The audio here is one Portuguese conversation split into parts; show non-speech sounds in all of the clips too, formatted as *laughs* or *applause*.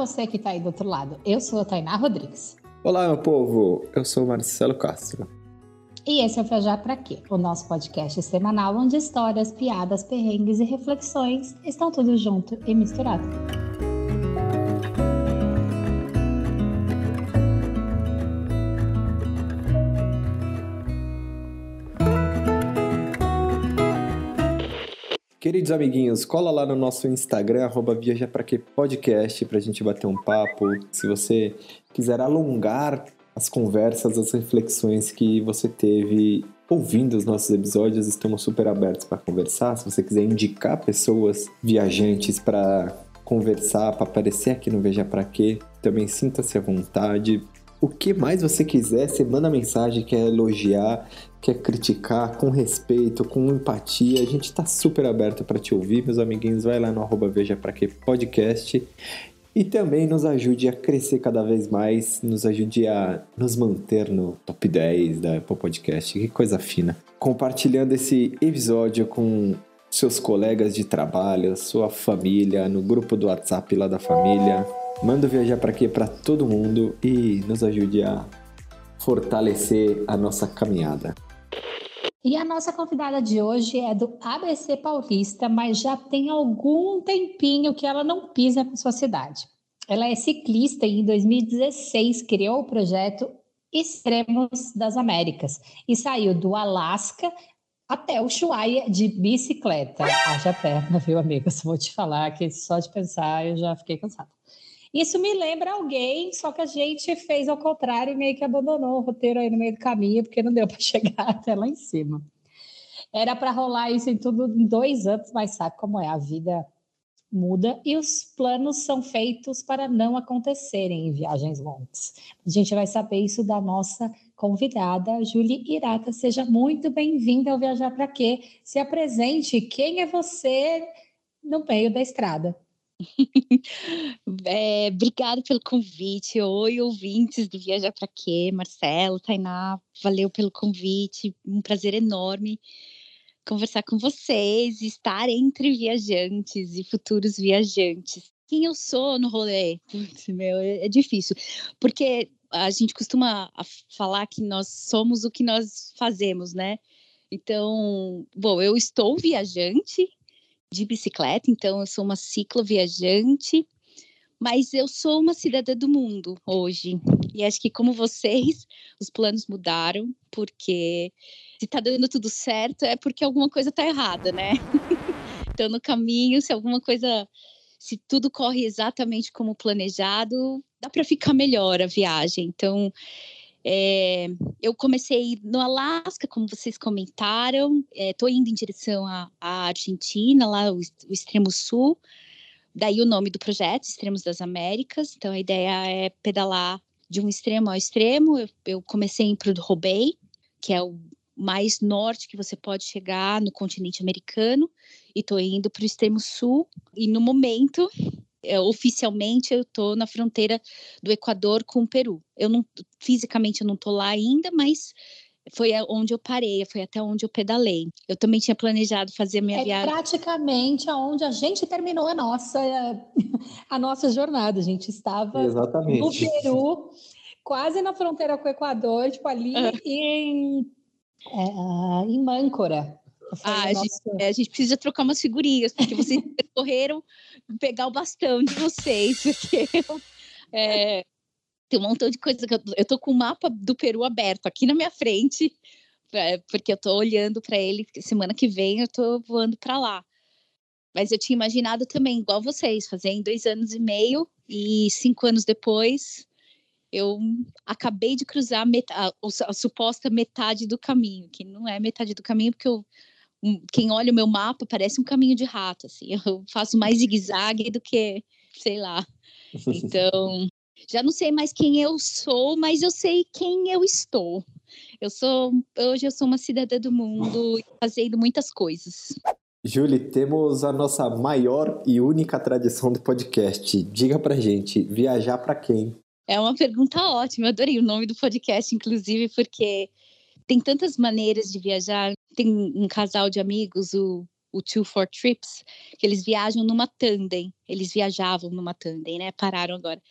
você que está aí do outro lado. Eu sou a Tainá Rodrigues. Olá, meu povo. Eu sou Marcelo Castro. E esse é o Viajar Pra Quê? O nosso podcast semanal onde histórias, piadas, perrengues e reflexões estão tudo junto e misturado. Queridos amiguinhos, cola lá no nosso Instagram, arroba Viaja Pra Que Podcast, pra gente bater um papo. Se você quiser alongar as conversas, as reflexões que você teve ouvindo os nossos episódios, estamos super abertos para conversar. Se você quiser indicar pessoas viajantes para conversar, para aparecer aqui no Veja Pra Quê, também sinta-se à vontade. O que mais você quiser, você manda mensagem, quer elogiar, quer criticar com respeito, com empatia. A gente está super aberto para te ouvir, meus amiguinhos. Vai lá no arroba Veja Pra Que Podcast e também nos ajude a crescer cada vez mais, nos ajude a nos manter no top 10 da Apple Podcast. Que coisa fina. Compartilhando esse episódio com seus colegas de trabalho, sua família, no grupo do WhatsApp lá da família. Manda viajar para aqui para todo mundo e nos ajude a fortalecer a nossa caminhada. E a nossa convidada de hoje é do ABC Paulista, mas já tem algum tempinho que ela não pisa na sua cidade. Ela é ciclista e em 2016 criou o projeto Extremos das Américas e saiu do Alasca até o Ushuaia de bicicleta. Haja perna, viu, amiga? Só vou te falar que só de pensar eu já fiquei cansada. Isso me lembra alguém, só que a gente fez ao contrário e meio que abandonou o roteiro aí no meio do caminho, porque não deu para *laughs* chegar até lá em cima. Era para rolar isso em tudo em dois anos, mas sabe como é? A vida muda e os planos são feitos para não acontecerem em viagens longas. A gente vai saber isso da nossa convidada, Julie Irata. Seja muito bem-vinda ao Viajar para Quê? Se apresente, quem é você no meio da estrada? *laughs* é, obrigada pelo convite. Oi, ouvintes do Viajar para Quê? Marcelo, Tainá, valeu pelo convite. Um prazer enorme conversar com vocês, estar entre viajantes e futuros viajantes. Quem eu sou no rolê? Putz, meu, é, é difícil, porque a gente costuma falar que nós somos o que nós fazemos, né? Então, bom, eu estou viajante, de bicicleta, então eu sou uma cicloviajante, mas eu sou uma cidadã do mundo hoje. E acho que, como vocês, os planos mudaram, porque se está dando tudo certo é porque alguma coisa está errada, né? *laughs* então, no caminho, se alguma coisa. Se tudo corre exatamente como planejado, dá para ficar melhor a viagem. Então, é, eu comecei no Alasca, como vocês comentaram, estou é, indo em direção à, à Argentina, lá o, o, extremo sul. Daí o nome do projeto, Extremos das Américas. Então a ideia é pedalar de um extremo ao extremo. Eu, eu comecei para o Robey, que é o mais norte que você pode chegar no continente americano, e estou indo para o extremo sul. E no momento é, oficialmente eu estou na fronteira do Equador com o Peru. Eu não fisicamente eu não estou lá ainda, mas foi onde eu parei, foi até onde eu pedalei. Eu também tinha planejado fazer a minha é viagem. praticamente aonde a gente terminou a nossa *laughs* a nossa jornada. A gente estava Exatamente. no Peru, quase na fronteira com o Equador, tipo ali uhum. em, é, em Mâncora. Ah, a gente, é, a gente, precisa trocar umas figurinhas, porque vocês *laughs* correram pegar o bastão de vocês, *laughs* porque é, tem um montão de coisa que eu, eu tô com o mapa do Peru aberto aqui na minha frente, porque eu tô olhando para ele, semana que vem eu tô voando para lá. Mas eu tinha imaginado também, igual vocês, fazer em dois anos e meio, e cinco anos depois eu acabei de cruzar a, a, a, suposta metade do caminho, que não é metade do caminho, porque eu quem olha o meu mapa parece um caminho de rato, assim. *laughs* Eu faço mais zigue-zague do que, sei lá. *laughs* Então, já não sei mais quem eu sou, mas eu sei quem eu estou. Eu sou, hoje eu sou uma cidadã do mundo fazendo muitas coisas. Julie, temos a nossa maior e única tradição do podcast. Diga pra gente, viajar para quem? É uma pergunta ótima. Eu adorei o nome do podcast, inclusive, porque tem tantas maneiras de viajar. Tem um casal de amigos, o o Two for Trips, que eles viajam numa tandem. Eles viajavam numa tandem, né? Pararam agora.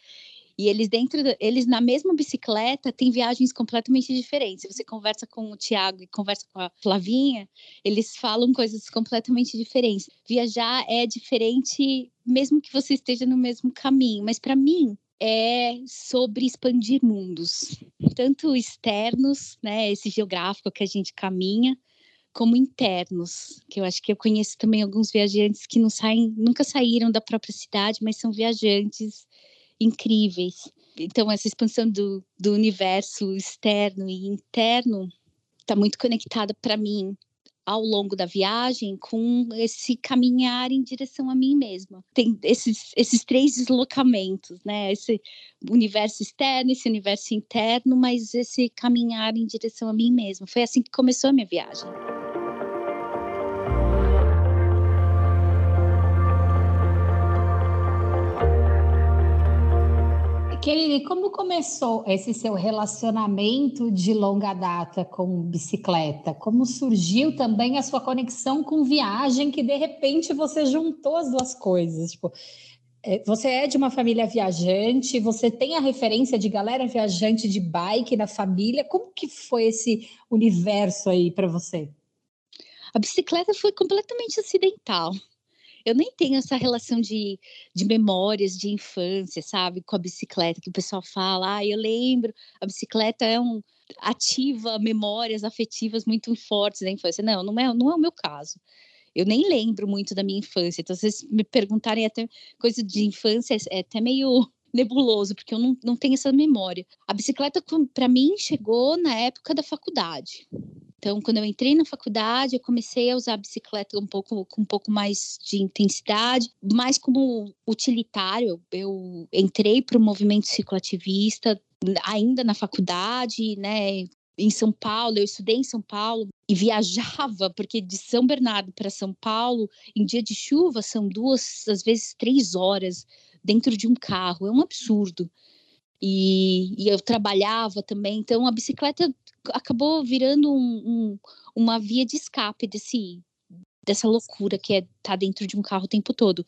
E eles dentro, eles na mesma bicicleta têm viagens completamente diferentes. Você conversa com o Tiago e conversa com a Flavinha, eles falam coisas completamente diferentes. Viajar é diferente, mesmo que você esteja no mesmo caminho. Mas para mim é sobre expandir mundos, tanto externos, né, esse geográfico que a gente caminha, como internos, que eu acho que eu conheço também alguns viajantes que não saem, nunca saíram da própria cidade, mas são viajantes incríveis. Então, essa expansão do, do universo externo e interno está muito conectada para mim ao longo da viagem com esse caminhar em direção a mim mesma. Tem esses, esses três deslocamentos, né? Esse universo externo, esse universo interno, mas esse caminhar em direção a mim mesma. Foi assim que começou a minha viagem. Kelly, como começou esse seu relacionamento de longa data com bicicleta? Como surgiu também a sua conexão com viagem, que de repente você juntou as duas coisas? Tipo, é, você é de uma família viajante, você tem a referência de galera viajante de bike na família. Como que foi esse universo aí para você? A bicicleta foi completamente acidental eu nem tenho essa relação de, de memórias de infância, sabe, com a bicicleta, que o pessoal fala, ah, eu lembro, a bicicleta é um ativa memórias afetivas muito fortes da infância. Não, não é, não é o meu caso. Eu nem lembro muito da minha infância. Então, vocês me perguntarem até coisa de infância, é até meio nebuloso, porque eu não, não tenho essa memória. A bicicleta, para mim, chegou na época da faculdade. Então, quando eu entrei na faculdade, eu comecei a usar a bicicleta um pouco com um pouco mais de intensidade, mais como utilitário. Eu entrei para o movimento cicloativista ainda na faculdade, né? Em São Paulo, eu estudei em São Paulo e viajava, porque de São Bernardo para São Paulo, em dia de chuva, são duas, às vezes três horas dentro de um carro. É um absurdo. E, e, eu trabalhava também, então a bicicleta acabou virando um, um, uma via de escape desse, dessa loucura que é estar tá dentro de um carro o tempo todo.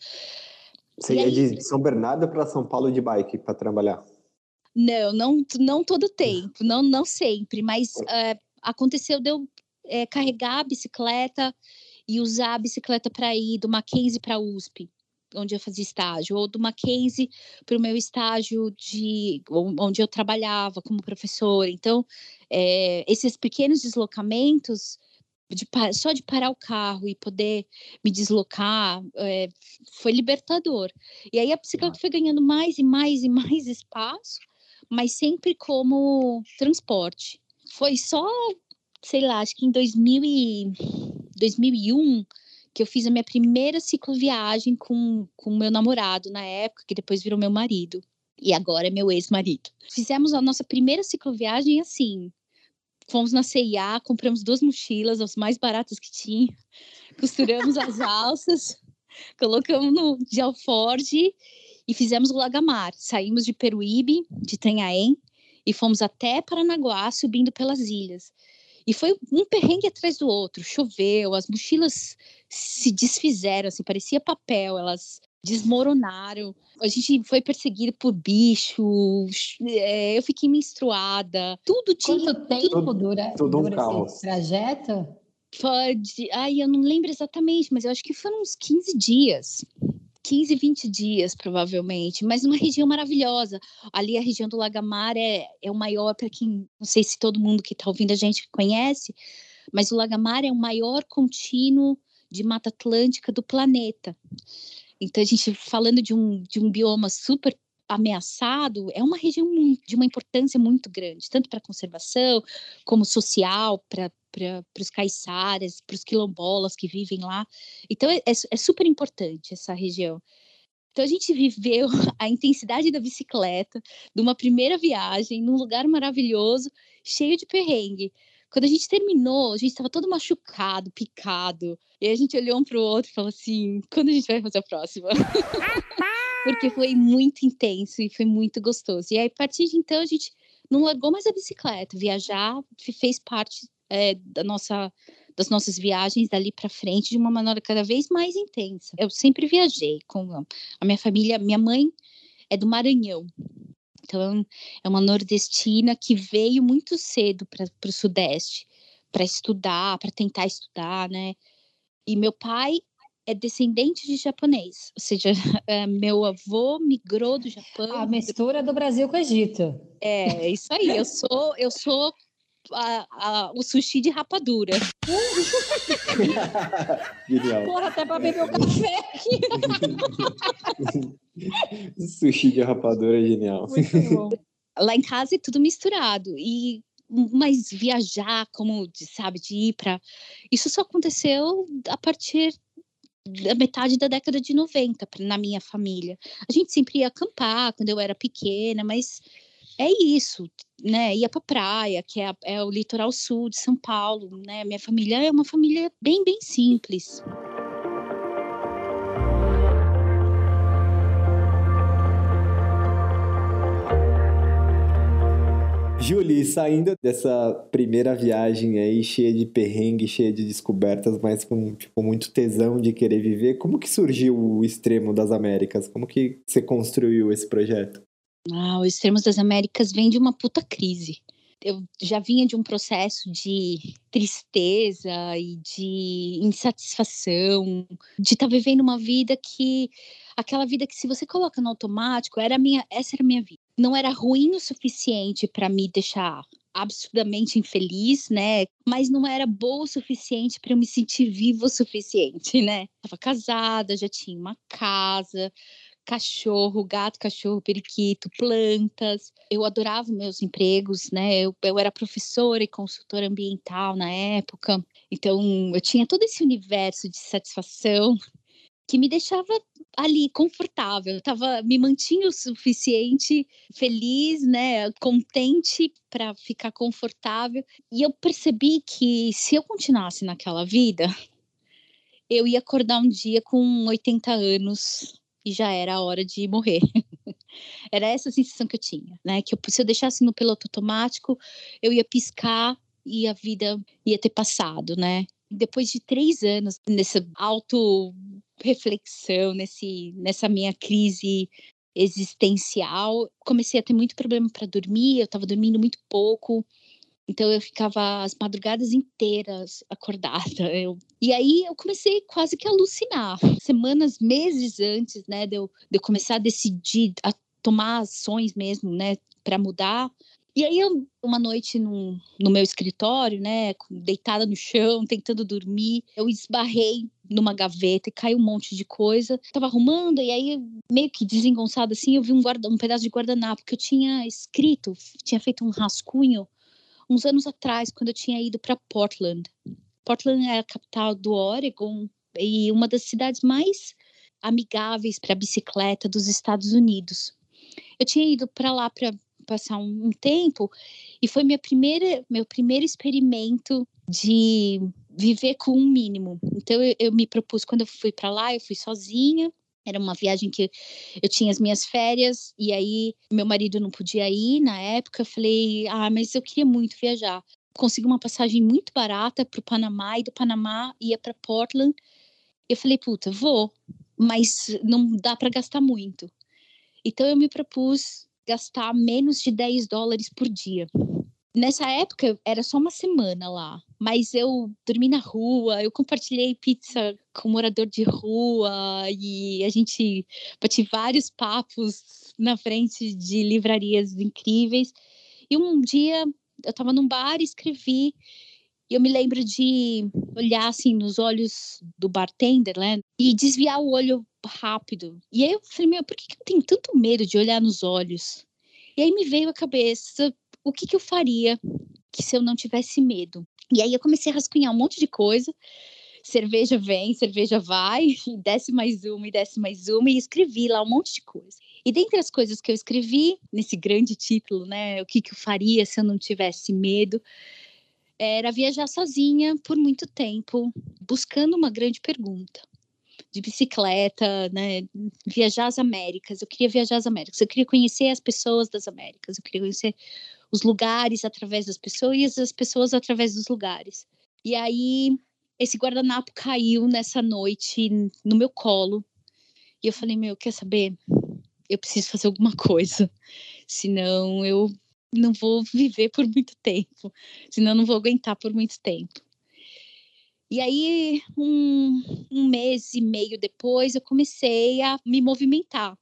Você ia de São Bernardo para São Paulo de bike para trabalhar? Não, não, não todo *laughs* tempo, não, não sempre, mas é, aconteceu de eu é, carregar a bicicleta e usar a bicicleta para ir do Mackenzie para a USP onde eu fazia estágio, ou do Mackenzie para o meu estágio de onde eu trabalhava como professora. Então, é, esses pequenos deslocamentos, de, só de parar o carro e poder me deslocar, é, foi libertador. E aí a bicicleta foi ganhando mais e mais e mais espaço, mas sempre como transporte. Foi só, sei lá, acho que em 2000 e, 2001 que eu fiz a minha primeira cicloviagem com o meu namorado na época, que depois virou meu marido. E agora é meu ex-marido. Fizemos a nossa primeira cicloviagem assim. Fomos na CIA, compramos duas mochilas, as mais baratas que tinha. *laughs* Costuramos as alças, *laughs* colocamos no de alforge e fizemos o Lagamar. Saímos de Peruíbe, de Tanhaém, e fomos até Paranaguá, subindo pelas ilhas. E foi um perrengue atrás do outro. Choveu, as mochilas se desfizeram, assim, parecia papel, elas desmoronaram. A gente foi perseguido por bichos, é, eu fiquei menstruada, tudo tinha. Quanto tempo tudo, dura, tudo dura um esse trajeto? Pode. Ai, eu não lembro exatamente, mas eu acho que foram uns 15 dias. 15, 20 dias, provavelmente, mas uma região maravilhosa. Ali a região do Lagamar é, é o maior, para quem, não sei se todo mundo que está ouvindo a gente conhece, mas o Lagamar é o maior contínuo de Mata Atlântica do planeta. Então, a gente falando de um, de um bioma super ameaçado, é uma região de uma importância muito grande, tanto para a conservação, como social, para os caiçaras, para os quilombolas que vivem lá. Então, é, é, é super importante essa região. Então a gente viveu *laughs* a intensidade da bicicleta, de uma primeira viagem, num lugar maravilhoso, cheio de perrengue. Quando a gente terminou, a gente estava todo machucado, picado. E a gente olhou um para o outro e falou assim: quando a gente vai fazer a próxima? *laughs* Porque foi muito intenso e foi muito gostoso. E aí, a partir de então, a gente não largou mais a bicicleta. Viajar fez parte é, da nossa, das nossas viagens dali para frente de uma maneira cada vez mais intensa. Eu sempre viajei com a minha família, minha mãe é do Maranhão. Então, é uma nordestina que veio muito cedo para o Sudeste para estudar, para tentar estudar, né? E meu pai é descendente de japonês, ou seja, é, *laughs* meu avô migrou do Japão. A mistura do Brasil com o Egito. É, isso aí. Eu sou, eu sou a, a, o sushi de rapadura. *laughs* Genial. Porra, até para beber o café aqui. *laughs* sushi de rapadura é genial. Muito bom. Lá em casa é tudo misturado. E mas viajar, como sabe, de ir para isso só aconteceu a partir da metade da década de 90 na minha família. A gente sempre ia acampar quando eu era pequena, mas é isso, né? Ia para praia, que é, é, o litoral sul de São Paulo, né? Minha família é uma família bem, bem simples. Julie, saindo dessa primeira viagem aí, cheia de perrengue, cheia de descobertas, mas com tipo, muito tesão de querer viver, como que surgiu o Extremo das Américas? Como que você construiu esse projeto? Ah, o Extremos das Américas vem de uma puta crise. Eu já vinha de um processo de tristeza e de insatisfação, de estar tá vivendo uma vida que aquela vida que se você coloca no automático, era minha, essa era a minha vida. Não era ruim o suficiente para me deixar absurdamente infeliz, né? Mas não era boa o suficiente para eu me sentir viva o suficiente, né? Tava casada, já tinha uma casa, cachorro, gato, cachorro, periquito, plantas. Eu adorava meus empregos, né? Eu, eu era professora e consultora ambiental na época. Então, eu tinha todo esse universo de satisfação que me deixava ali confortável, eu tava me mantinha o suficiente feliz, né, contente para ficar confortável. E eu percebi que se eu continuasse naquela vida, eu ia acordar um dia com 80 anos e já era a hora de morrer. *laughs* era essa a sensação que eu tinha, né? Que eu, se eu deixasse no piloto automático, eu ia piscar e a vida ia ter passado, né? Depois de três anos nessa auto reflexão, nesse, nessa minha crise existencial, comecei a ter muito problema para dormir, eu estava dormindo muito pouco, então eu ficava as madrugadas inteiras acordada. *laughs* Eu... E aí eu comecei quase que a alucinar. Semanas, meses antes, né, de eu, de eu começar a decidir, a tomar ações mesmo, né, para mudar, e aí, uma noite no, no meu escritório, né, deitada no chão, *laughs* tentando dormir, eu esbarrei numa gaveta e caiu um monte de coisa. Tava arrumando, e aí, meio que desengonçada assim, eu vi um, guarda, um pedaço de guardanapo que eu tinha escrito, tinha feito um rascunho uns anos atrás, quando eu tinha ido para Portland. Portland é a capital do Oregon e uma das cidades mais amigáveis para bicicleta dos Estados Unidos. Eu tinha ido para lá para passar um, um tempo e foi minha primeira, meu primeiro experimento de viver com um mínimo. Então eu, eu me propus quando eu fui para lá, eu fui sozinha. Era uma viagem que eu tinha as minhas férias e aí meu marido não podia ir na época. Eu falei, ah, mas eu queria muito viajar. Consegui uma passagem muito barata para o Panamá e do Panamá ia para Portland. Eu falei, puta, vou, mas não dá para gastar muito. Então eu me propus gastar menos de 10 dólares por dia. Nessa época era só uma semana lá, mas eu dormi na rua, eu compartilhei pizza com um morador de rua e a gente bati vários papos na frente de livrarias incríveis. E um dia eu estava num bar e escrevi e eu me lembro de olhar assim nos olhos do bartender, né? E desviar o olho rápido. E aí eu falei, meu, por que, eu tenho tanto medo de olhar nos olhos? E aí me veio à cabeça o que, que eu faria que se eu não tivesse medo. E aí eu comecei a rascunhar um monte de coisa. Cerveja vem, cerveja vai, e *laughs* desce mais uma, e desce mais uma, e escrevi lá um monte de coisa. E dentre as coisas que eu escrevi, nesse grande título, né, o que, que eu faria se eu não tivesse medo, era viajar sozinha por muito tempo, buscando uma grande pergunta de bicicleta, né? Viajar às Américas. Eu queria viajar às Américas. Eu queria conhecer as pessoas das Américas. Eu queria conhecer os lugares através das pessoas e as pessoas através dos lugares. E aí esse guardanapo caiu nessa noite no meu colo. E eu falei, meu, quer saber? Eu preciso fazer alguma coisa. Senão eu não vou viver por muito tempo. Senão eu não vou aguentar por muito tempo. E aí, um, um mês e meio depois, eu comecei a me movimentar.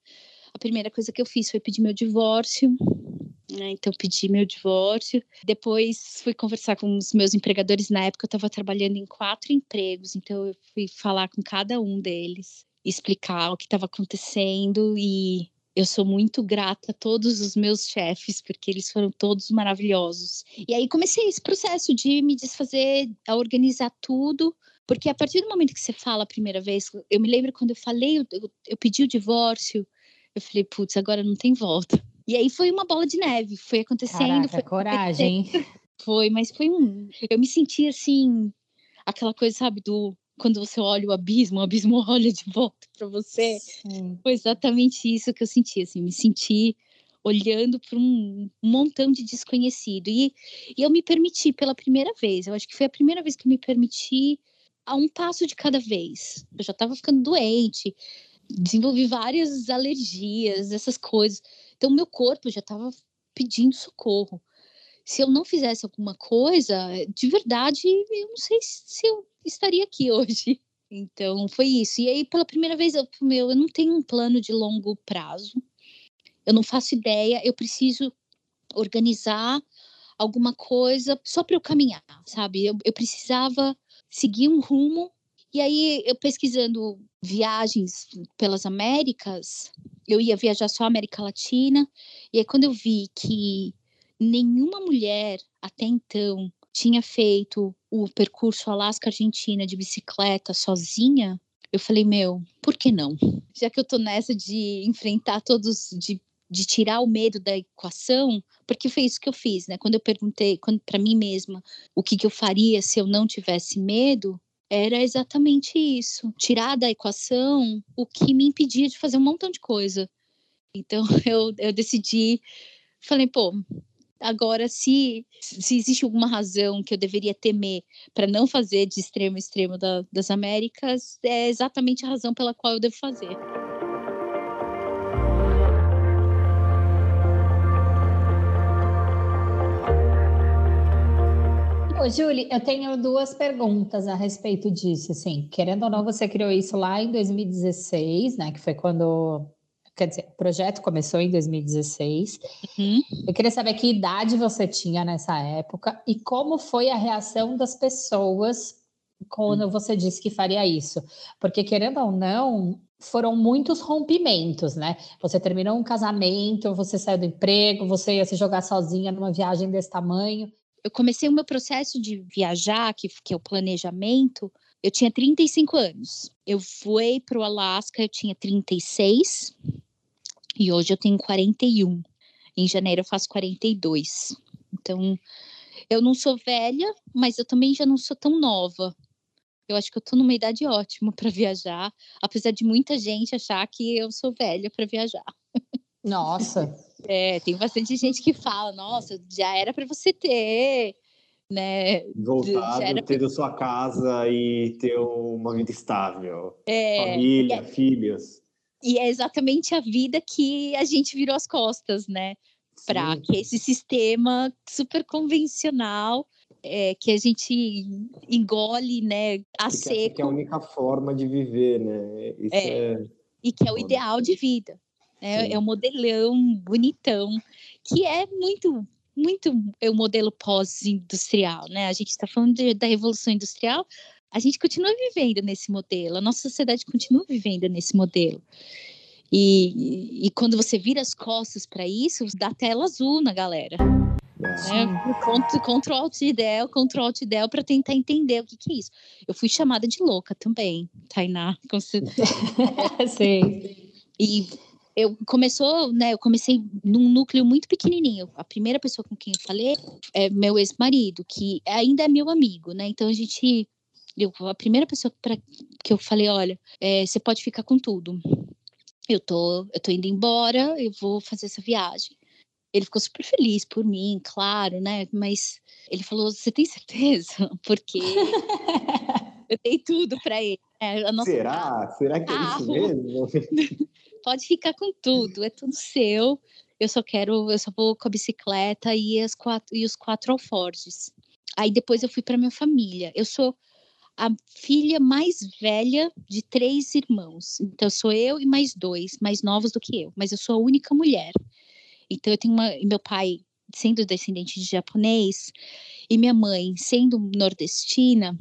A primeira coisa que eu fiz foi pedir meu divórcio. Né? Então, pedi meu divórcio. Depois, fui conversar com os meus empregadores. Na época, eu estava trabalhando em quatro empregos. Então, eu fui falar com cada um deles, explicar o que estava acontecendo. E eu sou muito grata a todos os meus chefes, porque eles foram todos maravilhosos. E aí comecei esse processo de me desfazer, a organizar tudo, porque a partir do momento que você fala a primeira vez, eu me lembro quando eu falei, eu, eu pedi o divórcio, eu falei, putz, agora não tem volta. E aí foi uma bola de neve, foi acontecendo. Caraca, foi coragem. Foi, mas foi um. Eu me senti assim, aquela coisa, sabe, do quando você olha o abismo, o abismo *laughs* olha de volta para você. Sim. Foi exatamente isso que eu senti, assim, me senti olhando para um montão de desconhecido. E, e eu me permiti pela primeira vez, eu acho que foi a primeira vez que eu me permiti a um passo de cada vez. Eu já estava ficando doente, desenvolvi várias alergias, essas coisas. Então, meu corpo já estava pedindo socorro. Se eu não fizesse alguma coisa, de verdade, eu não sei se eu estaria aqui *laughs* hoje. Então, foi isso. E aí, pela primeira vez, eu, meu, eu não tenho um plano de longo prazo. Eu não faço ideia. Eu preciso organizar alguma coisa só para eu caminhar, sabe? Eu, eu precisava seguir um rumo. E aí, eu pesquisando viagens pelas Américas, eu ia viajar só a América Latina. E aí, quando eu vi que nenhuma mulher até então tinha feito o percurso Alasca-Argentina de bicicleta sozinha, eu falei, meu, por que não? Já que eu tô nessa de enfrentar todos, de, de tirar o medo da equação, porque foi isso que eu fiz, né? Quando eu perguntei para mim mesma o que, que eu faria se eu não tivesse medo, era exatamente isso: tirar da equação o que me impedia de fazer um montão de coisa. Então *laughs* eu, eu decidi, falei, pô, Agora, se, se existe alguma razão que eu deveria temer para não fazer de extremo a extremo da, das Américas, é exatamente a razão pela qual eu devo fazer. Julie, eu tenho duas perguntas a respeito disso. Assim, querendo ou não, você criou isso lá em 2016, né? Que foi quando quer dizer, o projeto começou em 2016. Uhum. Eu queria saber que idade você tinha nessa época e como foi a reação das pessoas quando uhum. você disse que faria isso. Porque, querendo ou não, foram muitos rompimentos, né? Você terminou um casamento, você saiu do emprego, você ia se jogar sozinha numa viagem desse tamanho. Eu comecei o meu processo de viajar, que, que é o planejamento, eu tinha 35 anos. Eu fui para o Alasca, eu tinha 36. E hoje eu tenho 41. Em janeiro eu faço 42. Então, eu não sou velha, mas eu também já não sou tão nova. Eu acho que eu tô numa idade ótima para viajar, apesar de muita gente achar que eu sou velha para viajar. Nossa. É, tem bastante gente que fala, nossa, já era para você ter, né? Voltado, ter pra... sua casa e ter uma vida estável. É, família, é... filhos. E é exatamente a vida que a gente virou as costas, né? Para que esse sistema super convencional é, que a gente engole, né, a que seco. Que é a única forma de viver, né? Isso é, é... E que é o ideal de vida. Né? É um modelão bonitão, que é muito, muito é o modelo pós-industrial, né? A gente está falando de, da revolução industrial, a gente continua vivendo nesse modelo, a nossa sociedade continua vivendo nesse modelo. E, e quando você vira as costas para isso, dá tela azul na galera. É. Ctrl Alt Del, Ctrl Alt Del para tentar entender o que, que, é isso. Eu fui chamada de louca também, Tainá. *laughs* Sim. E eu começou, né? Eu comecei num núcleo muito pequenininho. A primeira pessoa com quem eu falei é meu ex-marido, que ainda é meu amigo, né? Então a gente eu, a primeira pessoa pra, que eu falei, olha, é, você pode ficar com tudo. Eu tô, eu tô indo embora, eu vou fazer essa viagem. Ele ficou super feliz por mim, claro, né? Mas ele falou: Você tem certeza? *laughs* Porque *laughs* eu dei tudo para ele. É, Será? Carro, Será que é isso mesmo? *laughs* Pode ficar com tudo, é tudo seu. Eu só quero, eu só vou com a bicicleta e, as quatro, e os quatro alforjes. Aí depois eu fui para minha família. Eu sou a filha mais velha de três irmãos. Então sou eu e mais dois, mais novos do que eu. Mas eu sou a única mulher. Então eu tenho uma, meu pai sendo descendente de japonês e minha mãe sendo nordestina,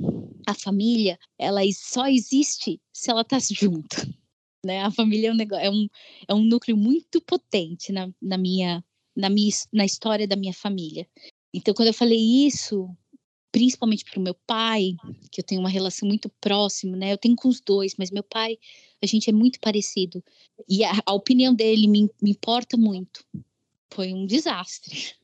a família ela só existe se ela tá junto. Né? A família é um, negócio, é um, é um núcleo muito potente na, na minha na minha na história da minha família. Então quando eu falei isso, principalmente para o meu pai, que eu tenho uma relação muito próxima, né? Eu tenho com os dois, mas meu pai, a gente é muito parecido. E a, a opinião dele me, me, importa muito. Foi um desastre.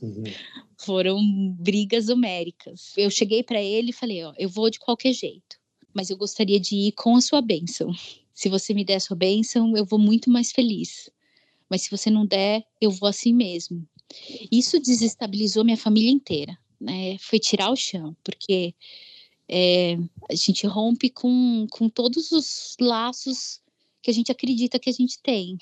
Uhum. *laughs* Foram brigas homéricas. Eu cheguei para ele e falei: Ó, eu vou de qualquer jeito, mas eu gostaria de ir com a sua bênção. Se você me der sua bênção, eu vou muito mais feliz. Mas se você não der, eu vou assim mesmo. Isso desestabilizou minha família inteira né, foi tirar o chão, porque é, a gente rompe com, com todos os laços que a gente acredita que a gente tem.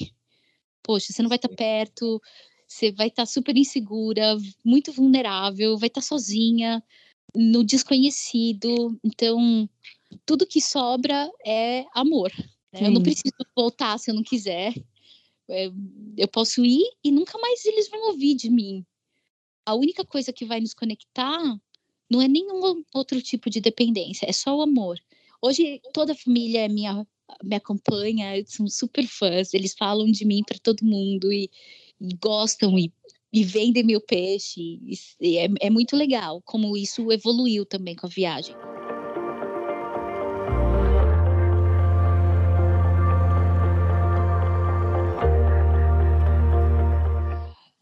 Poxa, você não vai estar tá perto, você vai estar tá super insegura, muito vulnerável, vai estar tá sozinha, no desconhecido. Então, tudo que sobra é amor. Né? Eu não preciso voltar se eu não quiser. É, eu posso ir e nunca mais eles vão ouvir de mim a única coisa que vai nos conectar não é nenhum outro tipo de dependência, é só o amor. Hoje toda a família minha, me acompanha, são super fãs, eles falam de mim para todo mundo e, e gostam e, e, vendem meu peixe. E, e é, é muito legal como isso evoluiu também com a viagem.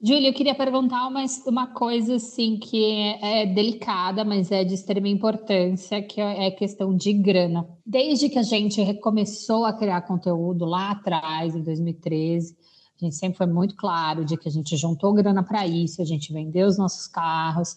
Júlia, eu queria perguntar uma, uma coisa assim que é, é, delicada, mas é de extrema importância, que é a questão de grana. Desde que a gente recomeçou a criar conteúdo lá atrás, em 2013, a gente sempre foi muito claro de que a gente juntou grana para isso, a gente vendeu os nossos carros,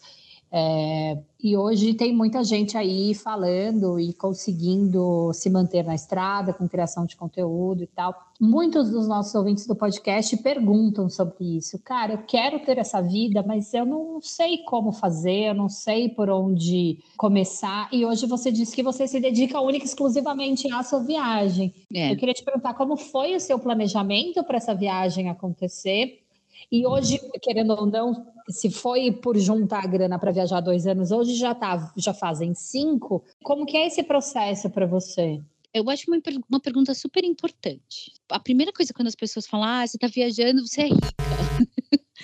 é, e hoje tem muita gente aí falando e conseguindo se manter na estrada com criação de conteúdo e tal. Muitos dos nossos ouvintes do podcast perguntam sobre isso. Cara, eu quero ter essa vida, mas eu não sei como fazer, eu não sei por onde começar. E hoje você disse que você se dedica única e exclusivamente à sua viagem. É. Eu queria te perguntar como foi o seu planejamento para essa viagem acontecer e hoje, querendo ou não, se foi por juntar a grana para viajar dois anos, hoje já tá, já fazem cinco. Como que é esse processo para você? Eu acho uma, uma pergunta super importante. A primeira coisa quando as pessoas falam, ah, você está viajando, você é rica.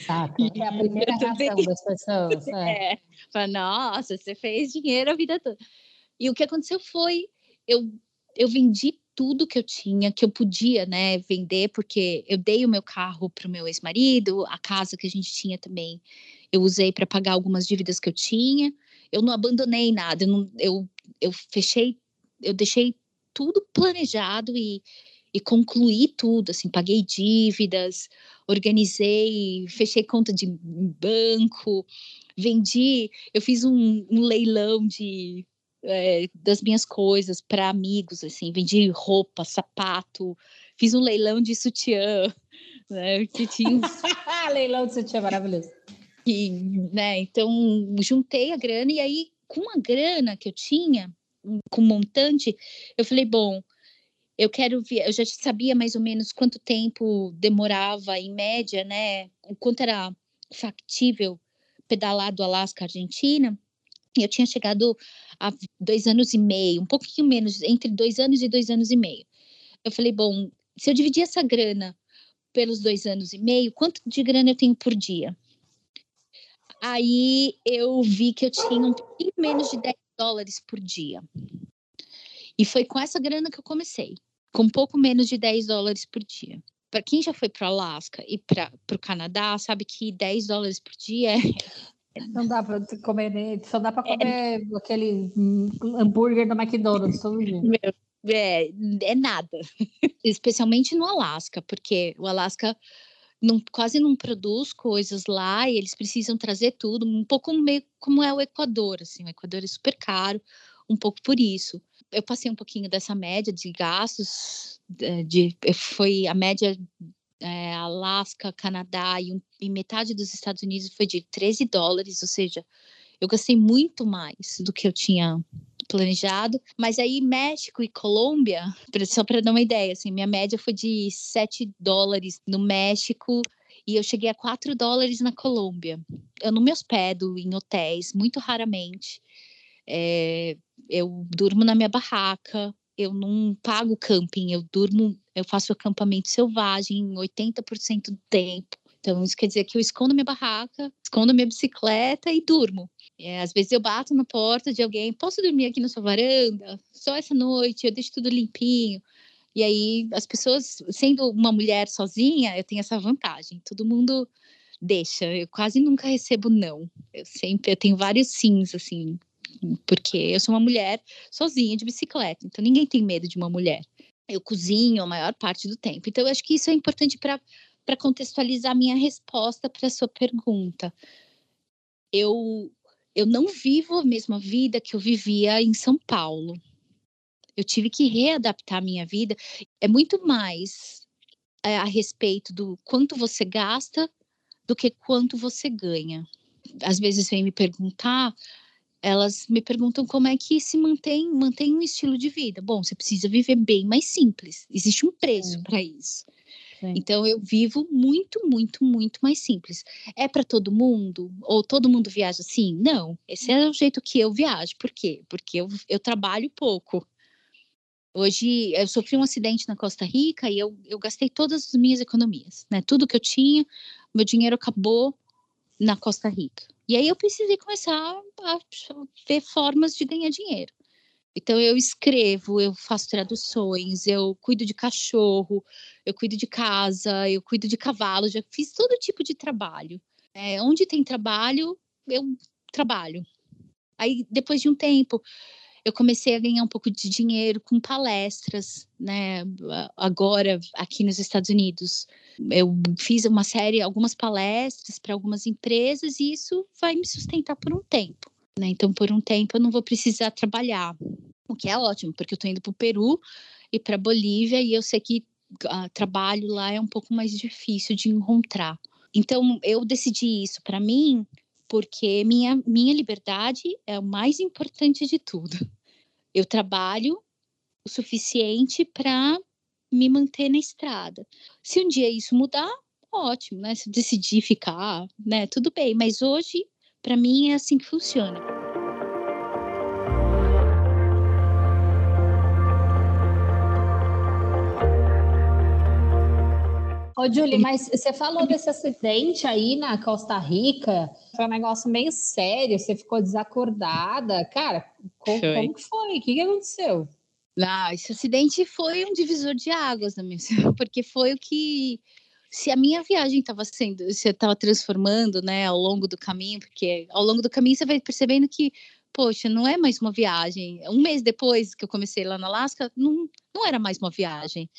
Saca? *laughs* É a primeira reação das pessoas. É. é. Fala, nossa, você fez dinheiro a vida toda. E o que aconteceu foi, eu, eu vendi tudo que eu tinha, que eu podia, né, vender, porque eu dei o meu carro para o meu ex-marido, a casa que a gente tinha também, eu usei para pagar algumas dívidas que eu tinha. Eu não abandonei nada, eu, não, eu, eu fechei, eu deixei tudo planejado e, e concluí tudo, assim, paguei dívidas, organizei, fechei conta de banco, vendi, eu fiz um, um leilão de é, das minhas coisas para amigos, assim, vendi roupa, sapato, fiz um leilão de sutiã, *laughs* né, que tinha... *laughs* leilão de sutiã, maravilhoso. E, né, então, juntei a grana e aí, com a grana que eu tinha, com o montante, eu falei, bom, eu quero ver, eu já sabia mais ou menos quanto tempo demorava, em média, né, o quanto era factível pedalar do Alasca à Argentina, eu tinha chegado há dois anos e meio, um pouquinho menos, entre dois anos e dois anos e meio. Eu falei, bom, se eu dividir essa grana pelos dois anos e meio, quanto de grana eu tenho por dia? Aí eu vi que eu tinha um pouquinho menos de 10 dólares por dia. E foi com essa grana que eu comecei, com um pouco menos de 10 dólares por dia. Para quem já foi para Alasca e para o Canadá, sabe que 10 dólares por dia é não dá para comer, só dá para é. comer é. aquele hambúrguer do McDonald's todo dia. É, é nada. *laughs* Especialmente no Alasca, porque o Alasca não, quase não produz coisas lá e eles precisam trazer tudo, um pouco meio como é o Equador, assim, o Equador é super caro, um pouco por isso. Eu passei um pouquinho dessa média de gastos, de, de foi a média é, Alasca, Canadá e, um, e metade dos Estados Unidos foi de 13 dólares, ou seja, eu gastei muito mais do que eu tinha planejado. Mas aí, México e Colômbia, só para dar uma ideia, assim, minha média foi de 7 dólares no México e eu cheguei a 4 dólares na Colômbia. Eu não me hospedo em hotéis, muito raramente. É, eu durmo na minha barraca, eu não pago camping, eu durmo, eu faço acampamento selvagem 80% do tempo. Então, isso quer dizer que eu escondo minha barraca, escondo minha bicicleta e durmo. É, às vezes eu bato na porta de alguém, posso dormir aqui na sua varanda? Só essa noite, eu deixo tudo limpinho. E aí, as pessoas, sendo uma mulher sozinha, eu tenho essa vantagem. Todo mundo deixa. Eu quase nunca recebo não. Eu sempre, eu tenho vários sims, assim, porque eu sou uma mulher sozinha de bicicleta. Então, ninguém tem medo de uma mulher. Eu cozinho a maior parte do tempo. Então, eu acho que isso é importante para contextualizar a minha resposta para a sua pergunta. Eu, eu não vivo a mesma vida que eu vivia em São Paulo. Eu tive que readaptar a minha vida. É muito mais é, a respeito do quanto você gasta do que quanto você ganha. Às vezes vem me perguntar, elas me perguntam como é que se mantém, mantém um estilo de vida. Bom, você precisa viver bem mais simples. Existe um preço para isso. Sim. Então eu vivo muito, muito, muito mais simples. É para todo mundo? Ou todo mundo viaja assim? Não. Esse é o jeito que eu viajo. Por quê? Porque eu, eu trabalho pouco. Hoje eu sofri um acidente na Costa Rica e eu, eu gastei todas as minhas economias, né? Tudo que eu tinha, meu dinheiro acabou na Costa Rica. E aí eu precisei começar a ver formas de ganhar dinheiro. Então eu escrevo, eu faço traduções, eu cuido de cachorro, eu cuido de casa, eu cuido de cavalo, já fiz todo tipo de trabalho. É, onde tem trabalho, eu trabalho. Aí depois de um tempo, eu comecei a ganhar um pouco de dinheiro com palestras, né? Agora aqui nos Estados Unidos, eu fiz uma série, algumas palestras para algumas empresas e isso vai me sustentar por um tempo. Né? Então, por um tempo, eu não vou precisar trabalhar, o que é ótimo, porque eu estou indo para o Peru e para Bolívia e eu sei que uh, trabalho lá é um pouco mais difícil de encontrar. Então, eu decidi isso para mim porque minha, minha liberdade é o mais importante de tudo. Eu trabalho o suficiente para me manter na estrada. Se um dia isso mudar, ótimo, né? Se decidir ficar, né? Tudo bem, mas hoje para mim é assim que funciona. Ô, Julie, mas você falou desse acidente aí na Costa Rica, foi um negócio meio sério, você ficou desacordada. Cara, como, foi. como que foi? O que, que aconteceu? Ah, esse acidente foi um divisor de águas na minha *laughs* porque foi o que se a minha viagem estava sendo, se estava transformando, né, ao longo do caminho, porque ao longo do caminho você vai percebendo que, poxa, não é mais uma viagem. Um mês depois que eu comecei lá na Alaska, não, não era mais uma viagem.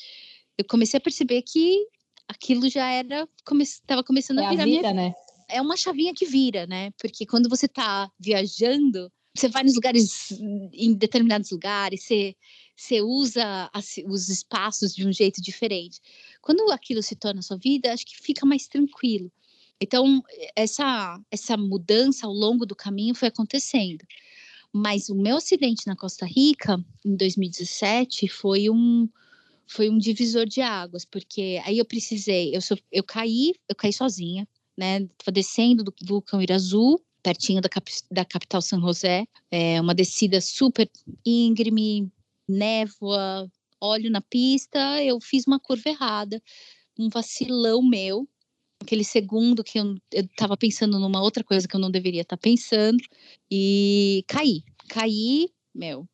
Eu comecei a perceber que aquilo já era, estava come, começando é a virar a vida, minha... né? É uma chavinha que vira, né? Porque quando você está viajando, você vai nos lugares, em determinados lugares, você, você usa as, os espaços de um jeito diferente. Quando aquilo se torna sua vida, acho que fica mais tranquilo. Então, essa, essa mudança ao longo do caminho foi acontecendo. Mas o meu acidente na Costa Rica, em 2017, foi um, foi um divisor de águas, porque aí eu precisei, eu, eu caí, eu caí sozinha, né? Estava descendo do vulcão Irazu, pertinho da, cap, da capital São José, é uma descida super íngreme, névoa, olho na pista, eu fiz uma curva errada, um vacilão meu, aquele segundo que eu estava pensando numa outra coisa que eu não deveria estar tá pensando, e caí, caí, meu,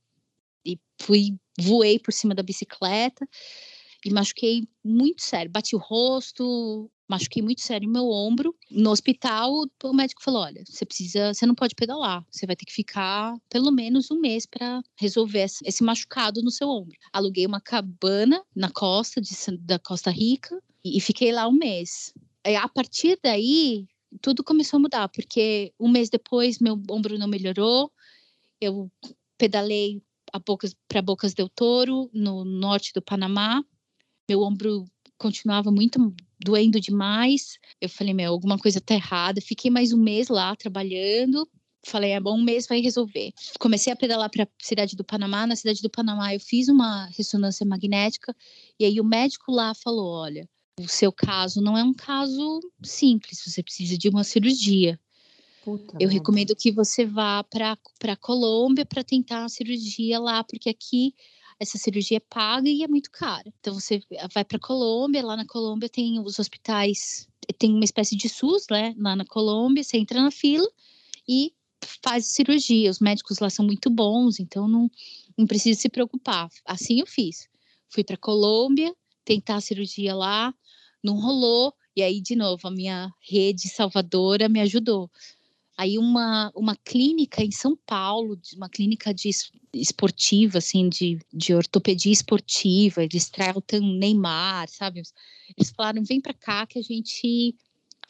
e fui, voei por cima da bicicleta e machuquei muito sério, bati o rosto, machuquei muito sério meu ombro. No hospital, o médico falou: olha, você precisa, você não pode pedalar, você vai ter que ficar pelo menos um mês para resolver esse machucado no seu ombro. Aluguei uma cabana na costa de, da Costa Rica e, e fiquei lá um mês. é, a partir daí, tudo começou a mudar, porque um mês depois meu ombro não melhorou, eu pedalei para Bocas del Toro, no norte do Panamá, meu ombro continuava muito doendo demais. Eu falei, meu, alguma coisa tá errada. Fiquei mais um mês lá trabalhando. Falei, é bom, um mês vai resolver. Comecei a pedalar para a cidade do Panamá. Na cidade do Panamá, eu fiz uma ressonância magnética. E aí o médico lá falou: olha, o seu caso não é um caso simples, você precisa de uma cirurgia. Puta eu recomendo que você vá para a Colômbia para tentar a cirurgia lá, porque aqui essa cirurgia é paga e é muito cara. Então você vai para Colômbia, lá na Colômbia tem os hospitais, tem uma espécie de SUS, né? Lá na Colômbia, você entra na fila e faz cirurgia. Os médicos lá são muito bons, então não, não precisa se preocupar. Assim eu fiz. Fui para Colômbia, tentar a cirurgia lá, não rolou. E aí, de novo, a minha rede salvadora me ajudou. Aí uma, uma clínica em São Paulo, uma clínica de esportiva, assim, de, de ortopedia esportiva, eles tratam Neymar, sabe? Eles falaram, vem para cá que a gente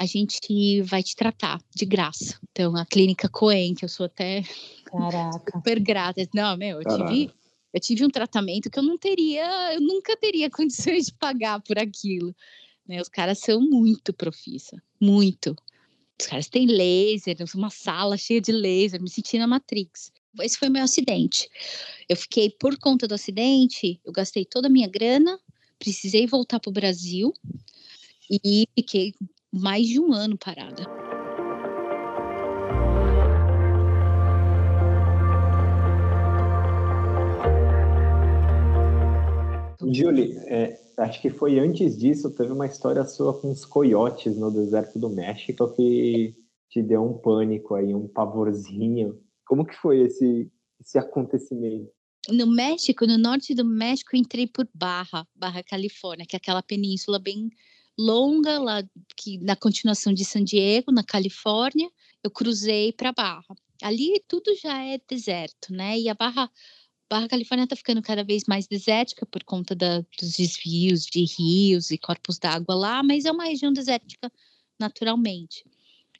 a gente vai te tratar de graça. Então, a clínica Coen, que eu sou até Caraca. *laughs* super grata. Não, meu, eu tive, eu tive um tratamento que eu não teria, eu nunca teria *laughs* condições de pagar por aquilo. Né? Os caras são muito profissa, muito. Os caras têm laser, uma sala cheia de laser, me senti na Matrix. Esse foi meu acidente. Eu fiquei, por conta do acidente, eu gastei toda a minha grana, precisei voltar para o Brasil e fiquei mais de um ano parada. Julie, é, acho que foi antes disso, teve uma história sua com os coiotes no deserto do México que te deu um pânico aí, um pavorzinho. Como que foi esse, esse acontecimento? No México, no norte do México, entrei por Barra, Barra Califórnia, que é aquela península bem longa lá que na continuação de San Diego, na Califórnia, eu cruzei para Barra. Ali tudo já é deserto, né? E a Barra Barra Califórnia está ficando cada vez mais desértica por conta da, dos desvios de rios e corpos d'água lá, mas é uma região desértica naturalmente.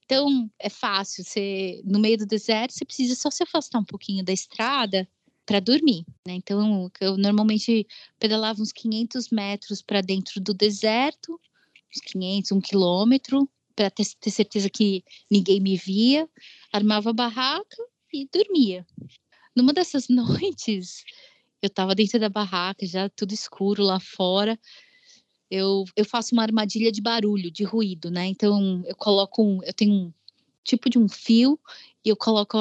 Então, é fácil, você, no meio do deserto, você precisa só se afastar um pouquinho da estrada para dormir, né? Então, eu normalmente pedalava uns 500 metros para dentro do deserto, uns 500, um quilômetro, para ter, ter certeza que ninguém me via, armava a barraca e dormia. Numa dessas *laughs* noites, eu estava dentro da barraca, já tudo escuro lá fora. Eu, eu faço uma armadilha de barulho, de ruído, né? Então eu coloco um, eu tenho um tipo de um fio e eu coloco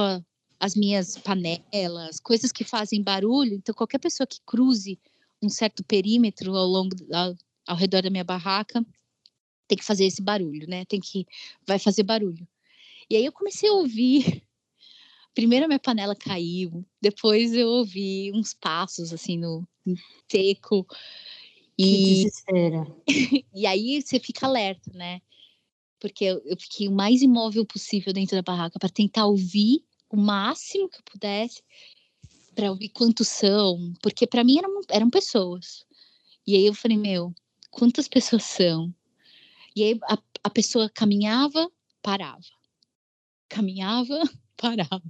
as minhas panelas, coisas que fazem barulho. Então qualquer pessoa que cruze um certo perímetro ao longo ao, ao redor da minha barraca tem que fazer esse barulho, né? Tem que vai fazer barulho. E aí eu comecei a ouvir primeiro a minha panela caiu, depois eu ouvi uns passos assim no, seco. E, *laughs* e aí você fica alerta, né? Porque eu, eu fiquei o mais imóvel possível dentro da barraca para tentar ouvir o máximo que eu pudesse para ouvir quantos são, porque para mim eram, eram pessoas. E aí eu falei, meu, quantas pessoas são? E aí a, a pessoa caminhava, parava. Caminhava, *laughs* parava.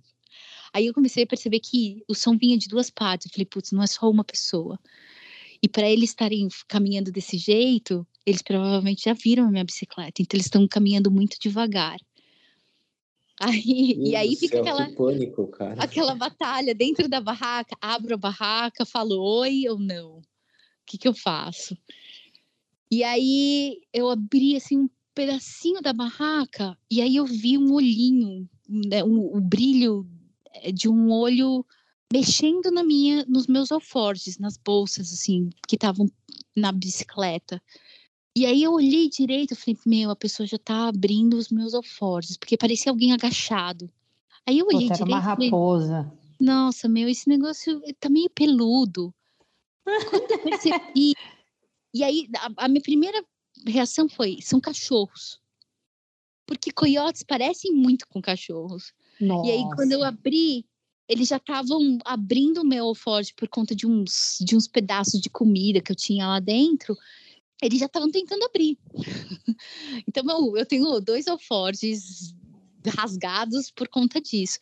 Aí eu comecei a perceber que o som vinha de duas partes. Eu falei, putz, não é só uma pessoa. E para eles estarem caminhando desse jeito, eles provavelmente já viram a minha bicicleta, então eles estão caminhando muito devagar. *laughs* Aí, e aí fica céu, aquela, pânico, aquela batalha dentro da barraca, abro a barraca, falo oi ou não. O que, que eu faço? E aí eu abri assim um pedacinho da barraca e aí eu vi um olhinho né, o, o brilho de um olho mexendo na minha, nos meus alforjes, nas bolsas, assim, que estavam na bicicleta. E aí eu olhei direito, eu falei, meu, a pessoa já tá abrindo os meus alforjes, porque parecia alguém agachado. Aí eu olhei Puta, direito. Era uma raposa. Falei, Nossa, meu, esse negócio tá meio peludo. Quando eu percebi. *laughs* e aí, a, a minha primeira reação foi: são cachorros porque coiotes parecem muito com cachorros. Nossa. E aí, quando eu abri, eles já estavam abrindo o meu alforje por conta de uns, de uns pedaços de comida que eu tinha lá dentro. eles já estavam tentando abrir. *laughs* então, eu, eu tenho dois alforjes rasgados por conta disso.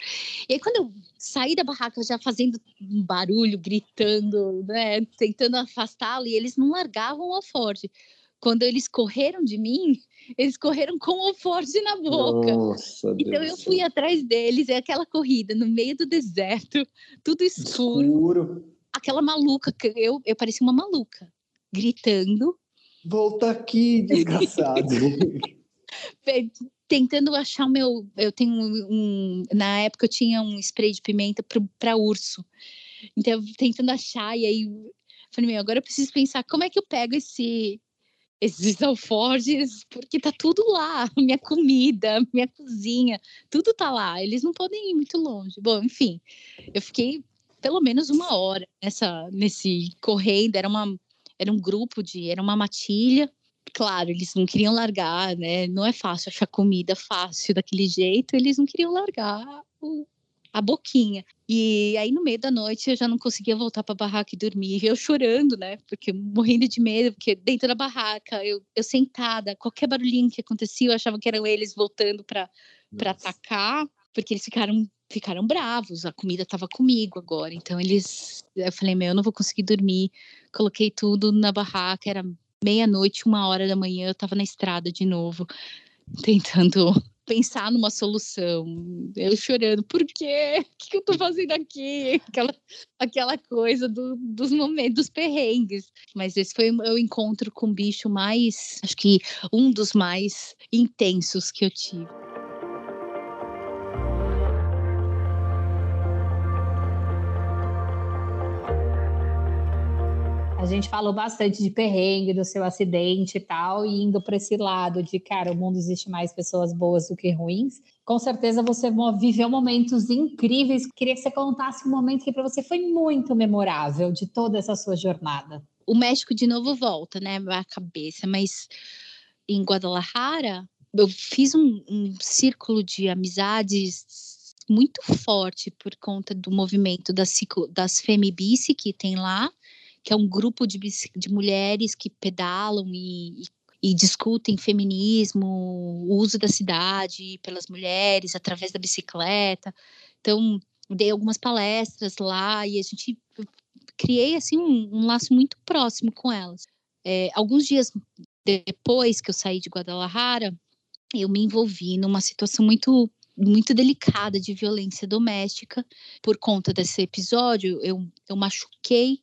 E aí, quando eu saí da barraca já fazendo um barulho, gritando, né, tentando afastá-lo, e eles não largavam o alforje. Quando eles correram de mim, eles correram com o alforje na boca. Nossa, então Deus eu fui atrás deles, é aquela corrida no meio do deserto, tudo escuro. escuro. Aquela maluca, eu, eu parecia uma maluca, gritando, Volta aqui, desgraçado. *laughs* tentando achar o meu. Eu tenho um. Na época eu tinha um spray de pimenta para urso. Então, tentando achar, e aí falei, meu, agora eu preciso pensar como é que eu pego esse, esses alforjes, porque tá tudo lá, *laughs* minha comida, minha cozinha, tudo tá lá, eles não podem ir muito longe. Bom, enfim, eu fiquei pelo menos uma hora nessa, nesse correndo, era uma era um grupo de, era uma matilha. Claro, eles não queriam largar, né? Não é fácil achar comida fácil daquele jeito, eles não queriam largar o, a boquinha. E aí, no meio da noite, eu já não conseguia voltar para a barraca e dormir. Eu chorando, né? Porque morrendo de medo, porque dentro da barraca, eu, eu sentada, qualquer barulhinho que acontecia, eu achava que eram eles voltando para atacar, porque eles ficaram ficaram bravos, a comida estava comigo agora. Então eles, eu falei, meu, eu não vou conseguir dormir. Coloquei tudo na barraca, era meia-noite, uma hora da manhã, eu estava na estrada de novo, *laughs* tentando pensar numa solução. Eu chorando, por quê? O que, eu estou fazendo aqui? Aquela, aquela coisa do, dos momentos, dos perrengues. Mas esse foi o encontro com o bicho mais, acho que um dos mais intensos que eu tive. Gente falou bastante de perrengue, do seu acidente e tal, e indo para esse lado de, cara, o mundo existe mais pessoas boas do que ruins. Com certeza você viveu momentos incríveis. Queria que você contasse um momento que para você foi muito memorável de toda essa sua jornada. O México de novo volta, né, a cabeça, mas em Guadalajara eu fiz um, um círculo de amizades muito forte por conta do movimento das, das Femibice que tem lá que é um grupo de, de mulheres que pedalam e, e discutem feminismo, o uso da cidade pelas mulheres através da bicicleta. Então, dei algumas palestras lá e a gente criei assim um, um laço muito próximo com elas. É, alguns dias depois que eu saí de Guadalajara, eu me envolvi numa situação muito muito delicada de violência doméstica por conta desse episódio. Eu, eu machuquei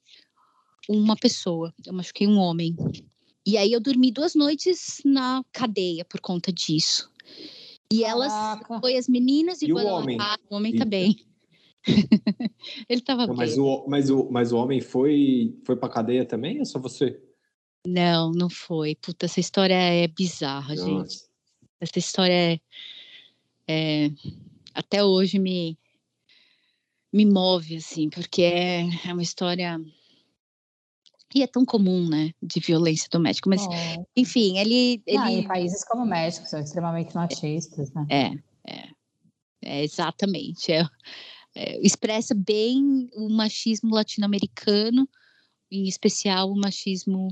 uma pessoa, eu machuquei um homem. E aí eu dormi duas noites na cadeia por conta disso. E elas, foi as meninas e, e o homem, o homem também. *laughs* Ele estava bem. Mas o, mas, o, mas o homem foi, foi pra cadeia também ou só você? Não, não foi. Puta, essa história é bizarra, Nossa. gente. Essa história é, é, até hoje me me move assim, porque é, é uma história e é tão comum, né, de violência doméstica, mas, enfim, ele... ele... Ah, em países como o México, são extremamente machistas, né? É, é, é exatamente, é, é, expressa bem o machismo latino-americano, em especial o machismo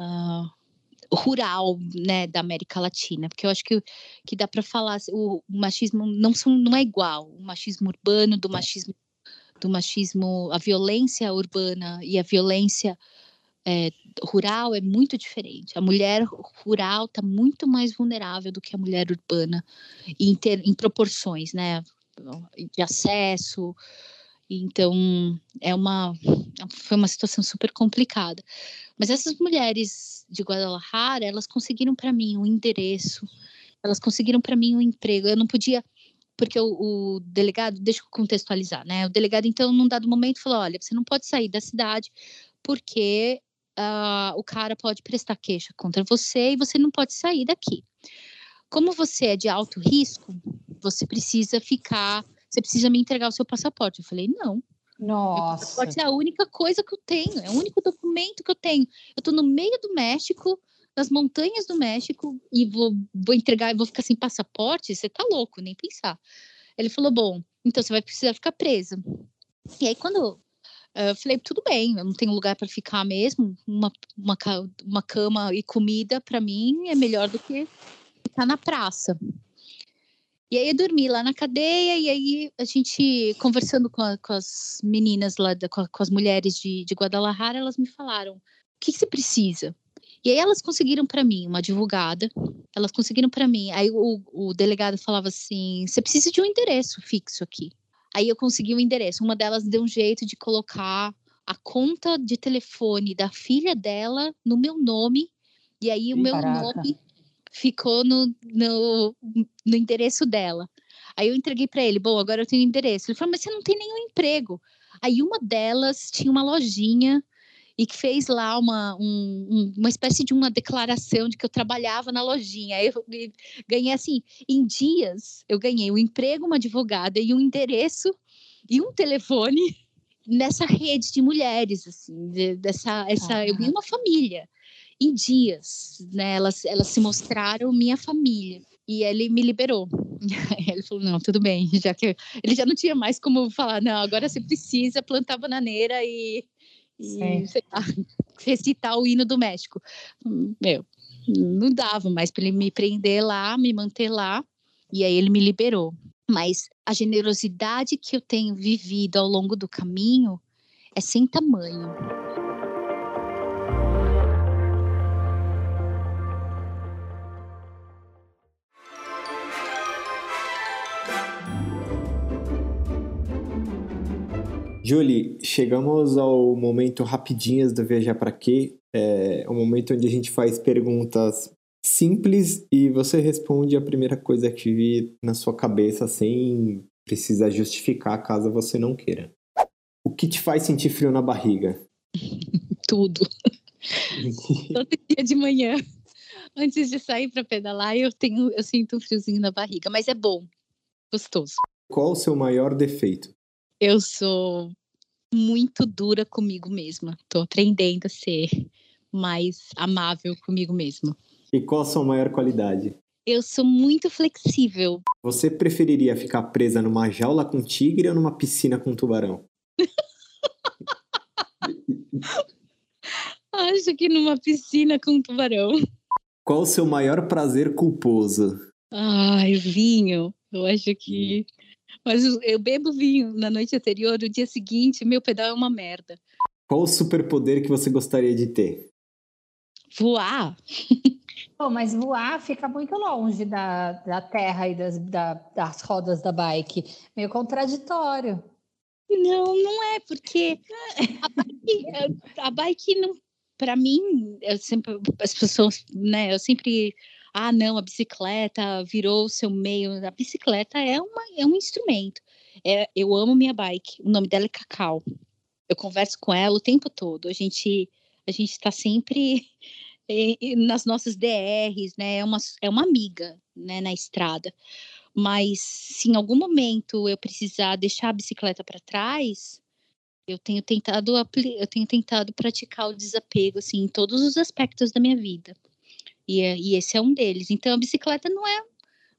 uh, rural, né, da América Latina, porque eu acho que, que dá para falar, o, o machismo não, são, não é igual, o machismo urbano do machismo do machismo, a violência urbana e a violência é, rural é muito diferente. A mulher rural está muito mais vulnerável do que a mulher urbana em, ter, em proporções, né? De acesso. Então, é uma, foi uma situação super complicada. Mas essas mulheres de Guadalajara, elas conseguiram para mim um endereço, elas conseguiram para mim um emprego. Eu não podia, porque o, o, delegado, deixa eu contextualizar, né? O delegado, então, num dado momento, falou: olha, você não pode sair da cidade porque uh, o cara pode prestar queixa contra você e você não pode sair daqui. Como você é de alto risco, você precisa ficar, você precisa me entregar o seu passaporte. Eu falei, não. Nossa. passaporte é a única coisa que eu tenho, é o único documento que eu tenho. Eu estou no meio do México, nas montanhas do México, e vou, vou entregar e vou ficar sem passaporte? Você tá louco, nem pensar. Ele falou: bom, então você vai precisar ficar presa. E aí, quando Eu falei, tudo bem, eu não tenho lugar para ficar mesmo. Uma, uma, uma cama e comida, para mim, é melhor do que ficar na praça. E aí eu dormi lá na cadeia, e aí a gente, conversando com, a, com as meninas lá, com, a, com, as mulheres de, de Guadalajara, elas me falaram: o que, que você precisa? E aí elas conseguiram para mim uma advogada, elas conseguiram para mim. Aí o, o delegado falava assim: você precisa de um endereço fixo aqui. Aí eu consegui o um endereço. Uma delas deu um jeito de colocar a conta de telefone da filha dela no meu nome. E aí o meu Caraca. nome ficou no, no, no endereço dela. Aí eu entreguei para ele, bom, agora eu tenho endereço. Ele falou, mas você não tem nenhum emprego. Aí uma delas tinha uma lojinha e que fez lá uma, um, uma espécie de uma declaração de que eu trabalhava na lojinha. Eu ganhei assim, em dias, eu ganhei um emprego, uma advogada e um endereço e um telefone nessa rede de mulheres, assim, de, dessa, essa, ah. eu vi uma família em dias, né? Elas, elas se mostraram minha família. E ele me liberou. *laughs* ele falou: não, tudo bem, já que ele já não tinha mais como falar, não, agora você precisa plantar bananeira e e lá, *laughs* recitar o hino do México. Meu, não dava mais para ele me prender lá, me manter lá, e aí ele me liberou. Mas a generosidade que eu tenho vivido ao longo do caminho é sem tamanho. Julie, chegamos ao momento rapidinhas do Viajar para Quê? É o momento onde a gente faz perguntas simples e você responde a primeira coisa que vir na sua cabeça sem precisar justificar caso você não queira. O que te faz sentir frio na barriga? *laughs* Tudo. *laughs* Todo dia de manhã, antes de sair para pedalar, eu tenho, eu sinto um friozinho na barriga, mas é bom, gostoso. Qual o seu maior defeito? Eu sou muito dura comigo mesma. Tô aprendendo a ser mais amável comigo mesma. E qual a sua maior qualidade? Eu sou muito flexível. Você preferiria ficar presa numa jaula com tigre ou numa piscina com tubarão? *laughs* Acho que numa piscina com tubarão. Qual o seu maior prazer culposo? Ai, vinho. Eu acho que mas eu bebo vinho na noite anterior, no dia seguinte, meu pedal é uma merda. Qual o superpoder que você gostaria de ter? Voar. *laughs* Pô, mas voar fica muito longe da, da terra e das, da, das rodas da bike. Meio contraditório. Não, não é, porque a bike, a bike não, para mim, eu sempre, as pessoas, né, eu sempre ah, não, a bicicleta virou o seu meio. A bicicleta é, uma, é um instrumento. É, eu amo minha bike. O nome dela é Cacau. Eu converso com ela o tempo todo. A gente a gente está sempre *laughs* nas nossas DRs, né? É uma, é uma amiga, né, na estrada. Mas se em algum momento eu precisar deixar a bicicleta para trás, eu tenho tentado eu tenho tentado praticar o desapego assim em todos os aspectos da minha vida. E, é, e esse é um deles. Então, a bicicleta não é,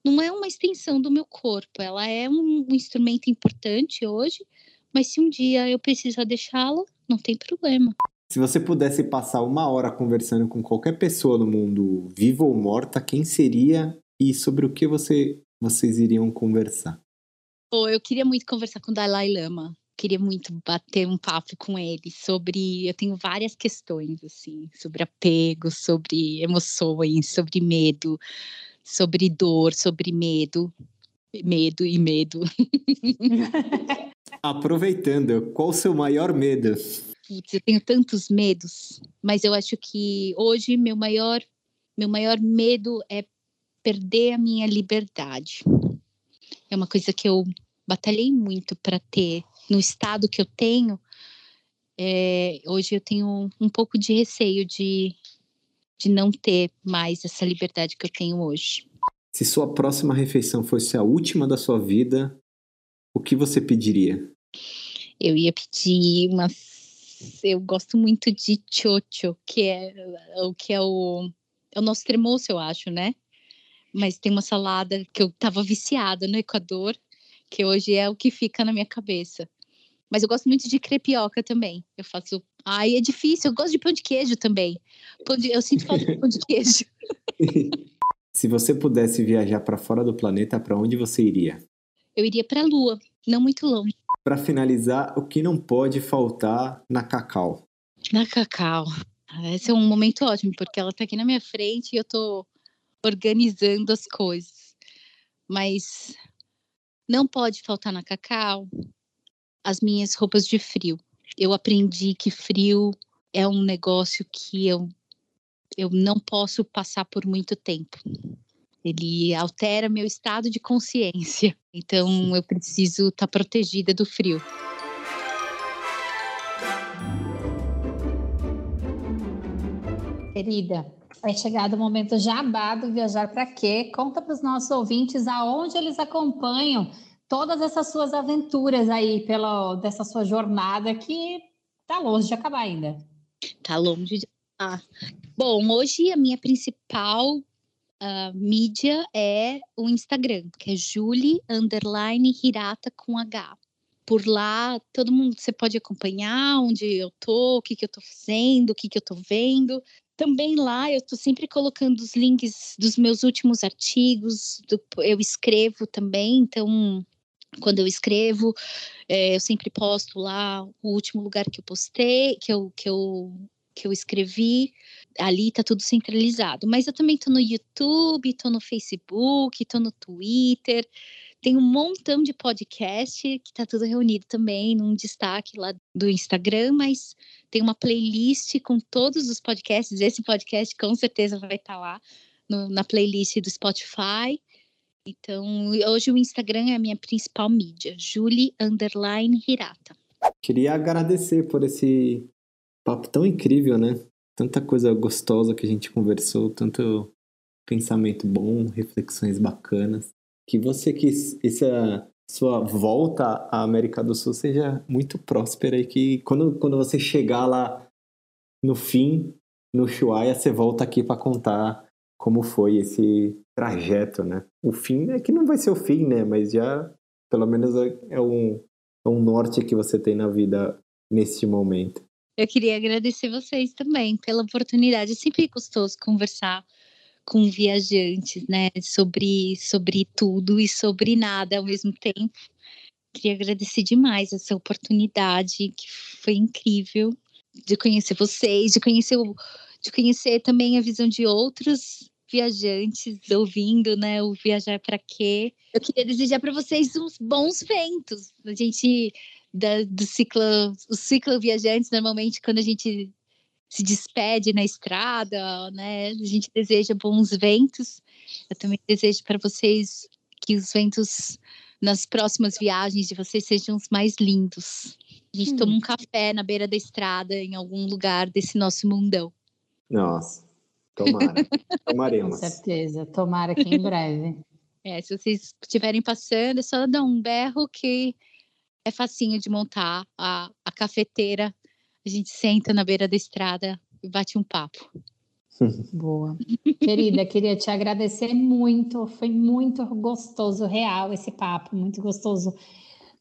não é uma extensão do meu corpo, ela é um, um instrumento importante hoje, mas se um dia eu precisar deixá-la, não tem problema. Se você pudesse passar uma hora conversando com qualquer pessoa no mundo, viva ou morta, quem seria e sobre o que você, vocês iriam conversar? Oh, eu queria muito conversar com o Dalai Lama queria muito bater um papo com ele sobre. Eu tenho várias questões, assim, sobre apego, sobre emoções, sobre medo, sobre dor, sobre medo. Medo e medo. *laughs* Aproveitando, qual o seu maior medo? Putz, eu tenho tantos medos, mas eu acho que hoje meu maior, meu maior medo é perder a minha liberdade. É uma coisa que eu batalhei muito para ter no estado que eu tenho, é, hoje eu tenho um pouco de receio de, de não ter mais essa liberdade que eu tenho hoje. Se sua próxima refeição fosse a última da sua vida, o que você pediria? Eu ia pedir uma. Eu gosto muito de chocho, que é o que é o é o nosso tremoço, eu acho, né? Mas tem uma salada que eu estava viciada no Equador, que hoje é o que fica na minha cabeça Mas eu gosto muito de crepioca também. Eu faço. Ai, é difícil. Eu gosto de pão de queijo também. De... Eu sinto falta de pão de queijo. *laughs* *laughs* Se você pudesse viajar para fora do planeta, para onde você iria? Eu iria para a Lua, não muito longe. Para finalizar, o que não pode faltar na Cacau? Na Cacau. Esse é um momento ótimo, porque ela está aqui na minha frente e eu estou organizando as coisas. Mas não pode faltar na Cacau as minhas roupas de frio. Eu aprendi que frio é um negócio que eu, eu não posso passar por muito tempo. Ele altera meu estado de consciência. Então eu preciso estar tá protegida do frio. Querida, é chegado o momento jabá do Viajar para Quê? Conta para os nossos ouvintes aonde eles acompanham todas essas suas aventuras aí pela dessa sua jornada que tá longe de acabar ainda. Tá longe de ah. Bom, hoje a minha principal uh, mídia é o Instagram, que é Julie underline Hirata com H. Por lá, todo mundo você pode acompanhar onde eu tô, o que, que eu tô fazendo, o que, que eu tô vendo. Também lá eu estou sempre colocando os links dos meus últimos artigos, do, eu escrevo também, então quando eu escrevo, é, eu sempre posto lá o último lugar que eu postei, que eu, que eu, que eu escrevi. Ali tá tudo centralizado. Mas eu também tô no YouTube, tô no Facebook, tô no Twitter. Tem um montão de podcast que tá tudo reunido também num destaque lá do Instagram, mas tem uma playlist com todos os podcasts. Esse podcast com certeza vai estar tá lá no, na playlist do Spotify. Então, hoje o Instagram é a minha principal mídia, Julie Underline Hirata. Queria agradecer por esse papo tão incrível, né? Tanta coisa gostosa que a gente conversou, tanto pensamento bom, reflexões bacanas. Que você que essa sua volta à América do Sul seja muito próspera e que quando, quando você chegar lá no fim, no Chuaia, você volta aqui para contar como foi esse trajeto, né? O fim é que não vai ser o fim, né? Mas já, pelo menos, é, é um, é um norte que você tem na vida nesse momento. Eu queria agradecer vocês também pela oportunidade. É sempre gostoso conversar com viajantes, né? Sobre, sobre tudo e sobre nada ao mesmo tempo. Queria agradecer demais essa oportunidade, que foi incrível, de conhecer vocês, de conhecer, de conhecer também a visão de outros viajantes ouvindo, né? O Viajar para Quê? Eu queria desejar para vocês uns bons ventos. A gente da, do ciclo, o ciclo viajantes normalmente quando a gente se despede na estrada, né? A gente deseja bons ventos. Eu também desejo para vocês que os ventos nas próximas viagens de vocês sejam os mais lindos. A gente hum. toma um café na beira da estrada em algum lugar desse nosso mundão. Nossa. Tomara. *laughs* Tomaremos. Com certeza. Tomara que em breve. *laughs* É, se vocês estiverem passando, é só dar um berro que é facinho de montar a, a cafeteira. A gente senta na beira da estrada e bate um papo. *laughs* Boa. Querida, queria te agradecer muito. Foi muito gostoso, real, esse papo. Muito gostoso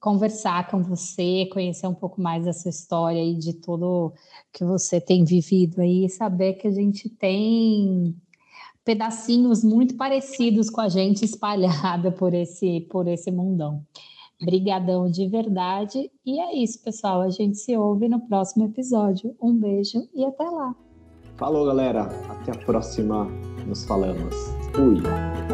conversar com você, conhecer um pouco mais da sua história e de tudo que você tem vivido aí, saber que a gente tem pedacinhos muito parecidos com a gente *laughs* espalhada por esse por esse mundão. Brigadão de verdade. E é isso, pessoal. A gente se ouve no próximo episódio. Um beijo e até lá. Falou, galera. Até a próxima. Nos falamos. Fui.